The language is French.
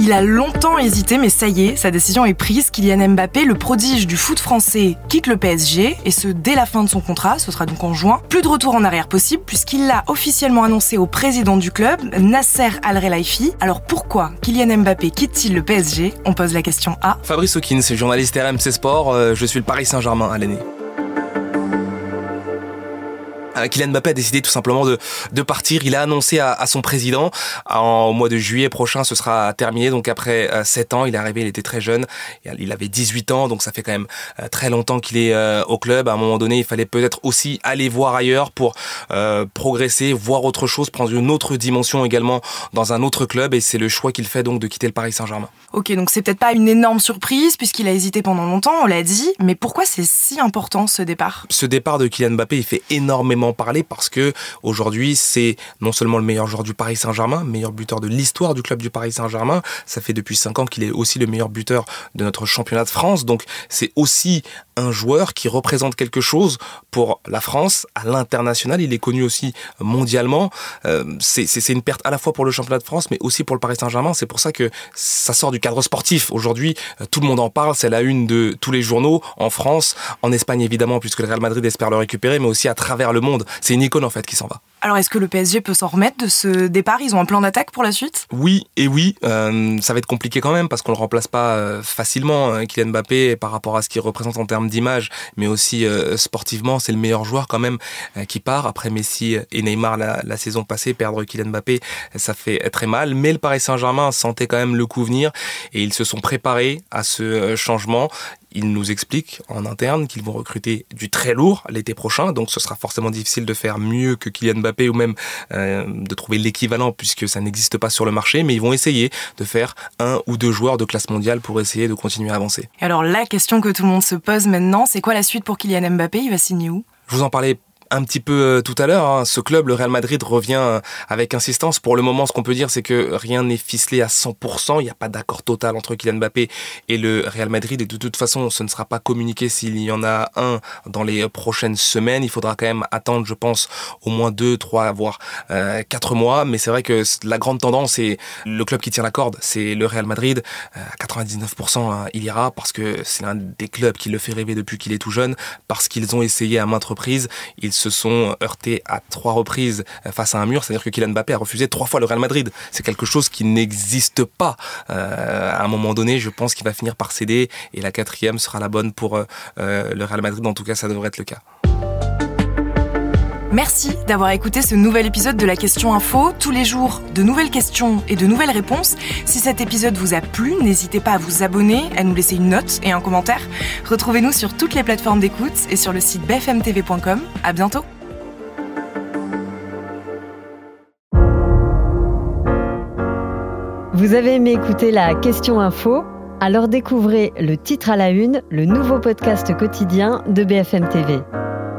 Il a longtemps hésité, mais ça y est, sa décision est prise. Kylian Mbappé, le prodige du foot français, quitte le PSG, et ce dès la fin de son contrat, ce sera donc en juin. Plus de retour en arrière possible, puisqu'il l'a officiellement annoncé au président du club, Nasser Al-Relaifi. Alors pourquoi Kylian Mbappé quitte-t-il le PSG On pose la question à Fabrice Hawkins, journaliste RMC Sport, euh, je suis le Paris Saint-Germain à l'année. Euh, Kylian Mbappé a décidé tout simplement de, de partir. Il a annoncé à, son président en, au mois de juillet prochain, ce sera terminé. Donc après 7 euh, ans, il est arrivé, il était très jeune. Il avait 18 ans, donc ça fait quand même euh, très longtemps qu'il est au club. À un moment donné, il fallait peut-être aussi aller voir ailleurs pour progresser, voir autre chose, prendre une autre dimension également dans un autre club. Et c'est le choix qu'il fait donc de quitter le Paris Saint-Germain. Ok, donc c'est peut-être pas une énorme surprise puisqu'il a hésité pendant longtemps, on l'a dit. Mais pourquoi c'est si important ce départ? Ce départ de Kylian Mbappé, il fait énormément parler parce que aujourd'hui, c'est non seulement le meilleur joueur du Paris Saint-Germain, meilleur buteur de l'histoire du club du Paris Saint-Germain. Ça fait depuis 5 ans qu'il est aussi le meilleur buteur de notre championnat de France. Donc, c'est aussi un joueur qui représente quelque chose pour la France à l'international. Il est connu aussi mondialement. Euh, c'est une perte à la fois pour le championnat de France, mais aussi pour le Paris Saint-Germain. C'est pour ça que ça sort du cadre sportif. Aujourd'hui, euh, tout le monde en parle. C'est la une de tous les journaux en France, en Espagne évidemment, puisque le Real Madrid espère le récupérer, mais aussi à travers le monde. C'est une icône en fait qui s'en va. Alors est-ce que le PSG peut s'en remettre de ce départ? Ils ont un plan d'attaque pour la suite? Oui et oui. Euh, ça va être compliqué quand même parce qu'on le remplace pas euh, facilement. Hein, Kylian Mbappé par rapport à ce qu'il représente en termes d'image, mais aussi euh, sportivement, c'est le meilleur joueur quand même qui part. Après Messi et Neymar la, la, saison passée, perdre Kylian Mbappé, ça fait très mal. Mais le Paris Saint-Germain sentait quand même le coup venir et ils se sont préparés à ce changement. Ils nous expliquent en interne qu'ils vont recruter du très lourd l'été prochain, donc ce sera forcément difficile de faire mieux que Kylian Mbappé ou même euh, de trouver l'équivalent puisque ça n'existe pas sur le marché, mais ils vont essayer de faire un ou deux joueurs de classe mondiale pour essayer de continuer à avancer. alors la question que tout le monde se pose maintenant, c'est quoi la suite pour Kylian Mbappé? Il va signer où? Je vous en parlais un petit peu euh, tout à l'heure, hein. ce club, le Real Madrid, revient euh, avec insistance. Pour le moment, ce qu'on peut dire, c'est que rien n'est ficelé à 100%. Il n'y a pas d'accord total entre Kylian Mbappé et le Real Madrid. Et de toute façon, ce ne sera pas communiqué s'il y en a un dans les prochaines semaines. Il faudra quand même attendre, je pense, au moins deux, trois, voire euh, quatre mois. Mais c'est vrai que la grande tendance, et le club qui tient la corde, c'est le Real Madrid. à 99%, hein, il ira parce que c'est l'un des clubs qui le fait rêver depuis qu'il est tout jeune, parce qu'ils ont essayé à maintes reprises. Se sont heurtés à trois reprises face à un mur. C'est-à-dire que Kylian Mbappé a refusé trois fois le Real Madrid. C'est quelque chose qui n'existe pas. Euh, à un moment donné, je pense qu'il va finir par céder et la quatrième sera la bonne pour euh, le Real Madrid. En tout cas, ça devrait être le cas. Merci d'avoir écouté ce nouvel épisode de la Question Info. Tous les jours, de nouvelles questions et de nouvelles réponses. Si cet épisode vous a plu, n'hésitez pas à vous abonner, à nous laisser une note et un commentaire. Retrouvez-nous sur toutes les plateformes d'écoute et sur le site bfmtv.com. À bientôt. Vous avez aimé écouter la Question Info? Alors découvrez le titre à la une, le nouveau podcast quotidien de BFM TV.